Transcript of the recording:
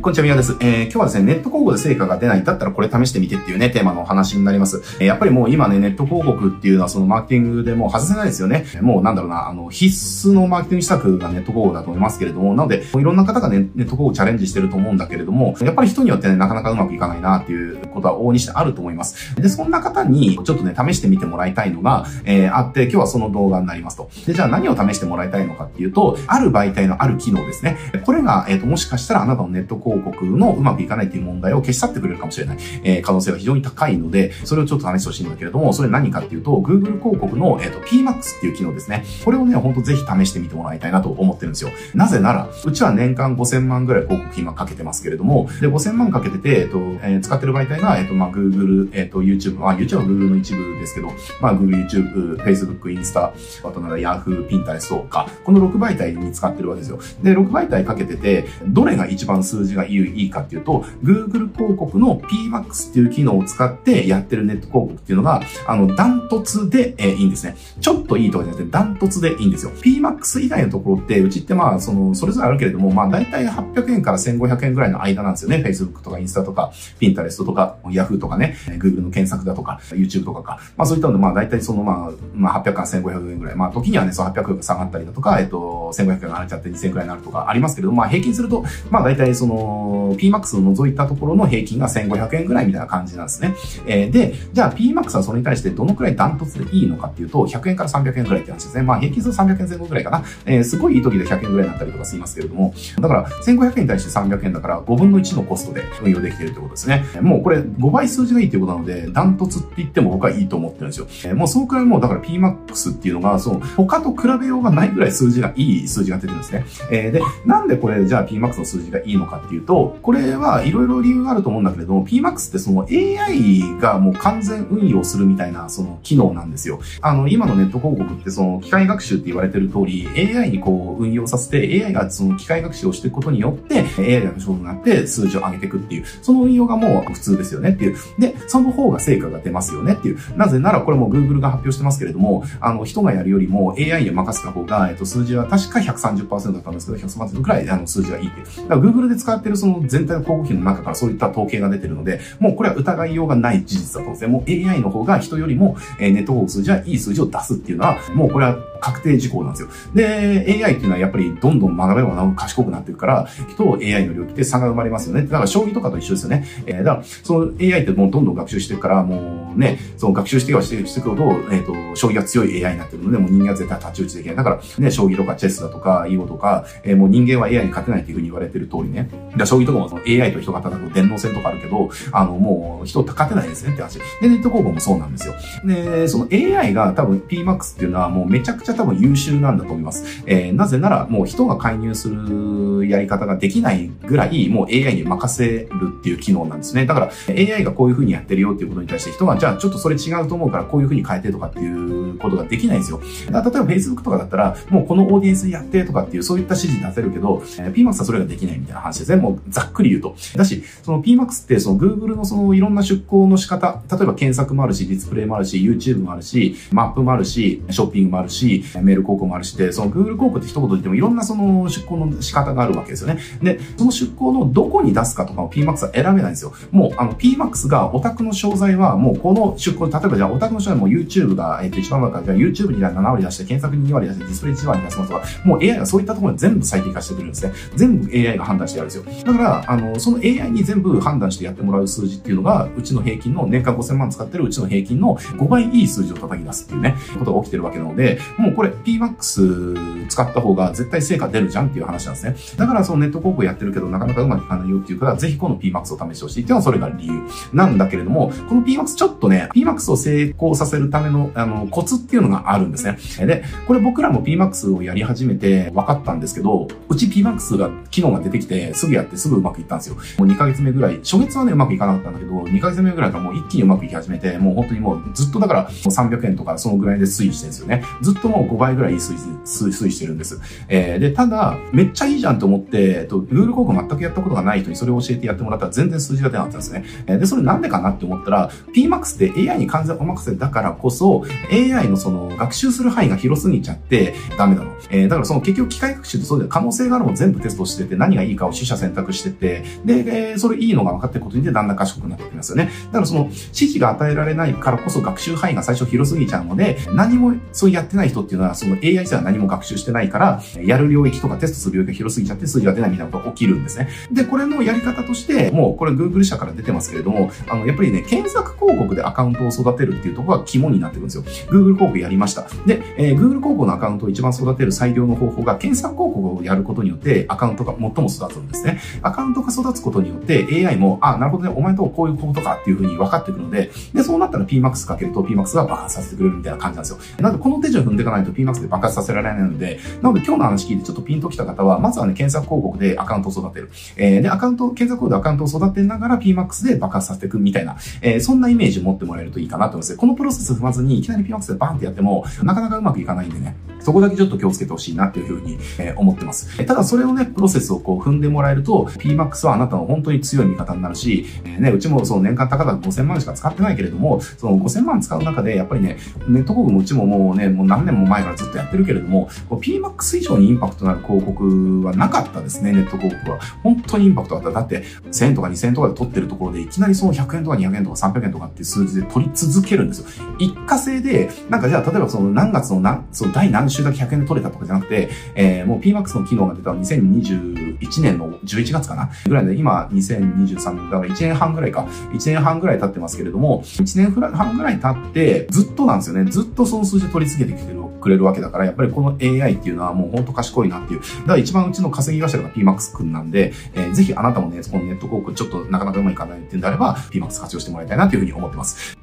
こんにちは、みやです。えー、今日はですね、ネット広告で成果が出ない。だったらこれ試してみてっていうね、テーマのお話になります。えー、やっぱりもう今ね、ネット広告っていうのはそのマーケティングでも外せないですよね。もうなんだろうな、あの、必須のマーケティング施策がネット広告だと思いますけれども、なので、いろんな方がね、ネット広告チャレンジしてると思うんだけれども、やっぱり人によってね、なかなかうまくいかないなっていうことは往々にしてあると思います。で、そんな方にちょっとね、試してみてもらいたいのが、えー、あって、今日はその動画になりますと。で、じゃあ何を試してもらいたいのかっていうと、ある媒体のある機能ですね。これが、えっ、ー、と、もしかしたらあなたのネット広告のうまくいかないっていう問題を消し去ってくれるかもしれない、えー、可能性が非常に高いので、それをちょっと試してほしいんだけれども、それ何かっていうと、Google 広告の、えっ、ー、と、PMAX っていう機能ですね。これをね、ほんとぜひ試してみてもらいたいなと思ってるんですよ。なぜなら、うちは年間5000万ぐらい広告費今かけてますけれども、で、5000万かけてて、えっ、と、えー、使ってる媒体が、えっ、と、まあ、Google、えっ、と、YouTube、まあ、YouTube は Google の一部ですけど、まあ、Google、YouTube、Facebook、インスタ、あとなんか Yahoo、Pinterest とか、この6媒体に使ってるわけですよ。で、6媒体かけてて、どれが一番数字がいいかっていうと、Google 広告の PMAX っていう機能を使ってやってるネット広告っていうのが、あの、ダントツで、えー、いいんですね。ちょっといいとかじゃなくて、ダントツでいいんですよ。PMAX 以外のところって、うちってまあ、その、それぞれあるけれども、まあ、だいたい800円から1500円ぐらいの間なんですよね。Facebook とかインスタとか、Pinterest とか、Yahoo とかね、Google の検索だとか、YouTube とかか。まあ、そういったので、まあ、だいたいその、まあ、まあ、800から1500円ぐらい。まあ、時にはね、その800円が下がったりだとか、えっと、1500円が上がっちゃって2000円くらいになるとかありますけれども、まあ、平均すると、まあ、だいたいその、PMAX を除いたところの平均が1500円ぐらいみたいな感じなんですね。えー、で、じゃあ PMAX はそれに対してどのくらいダントツでいいのかっていうと、100円から300円ぐらいって話ですね。まあ平均する300円前後ぐらいかな。えー、すごいいい時で100円ぐらいになったりとかしますけれども、だから1500円に対して300円だから5分の1のコストで運用できているということですね。もうこれ5倍数字がいいということなので、ダントツって言っても僕はいいと思ってるんですよ。えー、もうそのくらいもうだから PMAX っていうのが、そう、他と比べようがないぐらい数字がいい数字が出てるんですね。えー、で、なんでこれじゃあ PMAX の数字がいいのかっていうと、これはいろいろ理由があると思うんだけれども、PMAX ってその AI がもう完全運用するみたいなその機能なんですよ。あの、今のネット広告ってその機械学習って言われてる通り、AI にこう運用させて、AI がその機械学習をしていくことによって、AI が勝負になって数字を上げていくっていう、その運用がもう普通ですよねっていう。で、その方が成果が出ますよねっていう。なぜならこれも Google が発表してますけれども、あの、人がやるよりも AI に任せた方が、えっと、数字は確か130%だったんですけど、130%くらいあの数字がいいっていう。だから Google で使ってるその全体の広告費の中からそういった統計が出てるので、もうこれは疑いようがない事実だと思うんですね。もう AI の方が人よりも、えネット広告数字はいい数字を出すっていうのは、もうこれは確定事項なんですよ。で、AI っていうのはやっぱりどんどん学べば学ぶ賢くなっていくから、人と AI の領域で差が生まれますよね。だから将棋とかと一緒ですよね。えー、だから、その AI ってもうどんどん学習していくから、もうね、その学習してはしてしていくほど、えっ、ー、と、将棋が強い AI になってるので、もう人間は絶対太刀打ちできない。だから、ね、将棋とかチェスだとか、囲碁とか、えー、もう人間は AI に勝てないっていうふうに言われてる通りね。だ将棋とかもその AI と人が戦う電脳戦とかあるけど、あの、もう人勝てないですねって話。で、ネット広告もそうなんですよ。で、その AI が多分 PMAX っていうのはもうめちゃくちゃ多分優秀なんだと思います。えー、なぜならもう人が介入するやり方ができないぐらいもう AI に任せるっていう機能なんですね。だから AI がこういう風にやってるよっていうことに対して人がじゃあちょっとそれ違うと思うからこういう風に変えてとかっていうことができないんですよ。例えば Facebook とかだったらもうこのオーディエンスにやってとかっていうそういった指示出せるけど、えー、PMAX はそれができないみたいな話ですね。もうざっくり言うと。だし、その PMAX ってその Google のそのいろんな出向の仕方、例えば検索もあるし、ディスプレイもあるし、YouTube もあるし、マップもあるし、ショッピングもあるし、メール広告もあるしで、その Google 広告って一言言ってもいろんなその出向の仕方があるわけですよね。で、その出向のどこに出すかとかを PMAX は選べないんですよ。もう、あの PMAX がオタクの商材はもうこの出向、例えばじゃあオタクの商材も YouTube が、えっ、と、一番前からじゃあ YouTube に7割出して、検索に2割出して、ディスプレイ1割出しますとか、もう AI がそういったところに全部最適化してくるんですね。全部 AI が判断してやるんですよ。だから、あの、その AI に全部判断してやってもらう数字っていうのが、うちの平均の年間5000万使ってるうちの平均の5倍いい数字を叩き出すっていうね、ことが起きてるわけなので、もうこれ PMAX 使った方が絶対成果出るじゃんっていう話なんですね。だからそのネット広告やってるけどなかなかうまくいかないよっていうから、ぜひこの PMAX を試してほしいっていうのはそれが理由なんだけれども、この PMAX ちょっとね、PMAX を成功させるためのあのコツっていうのがあるんですね。で、これ僕らも PMAX をやり始めて分かったんですけど、うち PMAX が機能が出てきてすぐやってすぐうまくいったんですよ。もう2ヶ月目ぐらい、初月はね、うまくいかなかったんだけど、2ヶ月目ぐらいからもう一気にうまくいき始めて、もう本当にもうずっとだからもう300円とかそのぐらいで推移してるんですよね。ずっともの5倍ぐらい推移推移してるんです。えー、で、ただ、めっちゃいいじゃんと思って、えっと、Google 広告全くやったことがない人にそれを教えてやってもらったら全然数字が出なかったんですね。えー、で、それなんでかなって思ったら、PMAX って AI に完全お任せだからこそ、AI のその学習する範囲が広すぎちゃってダメなの。えー、だからその結局機械学習ってそうで可能性があるも全部テストしてて何がいいかを取捨選選択してて、で、え、それいいのが分かってることにでだんだん賢くなってきますよね。だからその指示が与えられないからこそ学習範囲が最初広すぎちゃうので、何もそうやってない人っていうのはその AI 自体は何も学習してないから、やる領域とかテストする領域が広すぎちゃって数字が出ないみたいなことが起きるんですね。で、これのやり方として、もうこれ Google 社から出てますけれども、あの、やっぱりね、検索広告でアカウントを育てるっていうところが肝になってくるんですよ。Google 広告やりました。で、えー、Google 広告のアカウントを一番育てる最良の方法が検索広告をやることによってアカウントが最も育つんですね。アカウントが育つことによって AI も、あ、なるほどね、お前とこういうことかっていうふうに分かってくるので、で、そうなったら PMAX かけると PMAX が爆発させてくれるみたいな感じなんですよ。なので、この手順踏んでいかないと PMAX で爆発させられないので、なので今日の話聞いてちょっとピンときた方は、まずはね、検索広告でアカウントを育てる。えー、で、アカウント、検索広告でアカウントを育てながら PMAX で爆発させていくみたいな、えー、そんなイメージを持ってもらえるといいかなと思います。このプロセス踏まずにいきなり PMAX でバンってやっても、なかなかうまくいかないんでね、そこだけちょっと気をつけてほしいなっていうふうに、えー、思ってます。ただそれをね、プロセスをこう踏んでもらえると、PMAX はあなたの本当に強い味方になるし、えー、ね、うちもその年間高々5000万しか使ってないけれども、その5000万使う中で、やっぱりね、ネット広告もうちももうね、もう何年も前からずっとやってるけれども、PMAX 以上にインパクトのある広告はなかったですね、ネット広告は。本当にインパクトあった。だって、1000円とか2000円とかで取ってるところで、いきなりその100円とか200円とか300円とかっていう数字で取り続けるんですよ。一過性で、なんかじゃあ、例えばその何月の何、その第何週だけ100円で取れたとかじゃなくて、えー、もう PMAX の機能が出たの2020 1年の11月かな？ぐらいで、今2023年、だから1年半ぐらいか。1年半ぐらい経ってますけれども、1年半ぐらい経って、ずっとなんですよね。ずっとその数字取り続けてきてるくれるわけだから、やっぱりこの AI っていうのはもうほんと賢いなっていう。だから一番うちの稼ぎ頭が PMAX くんなんで、えー、ぜひあなたもね、このネット広告ちょっとなかなかうまいかないっていうんであれば、PMAX 活用してもらいたいなというふうに思ってます。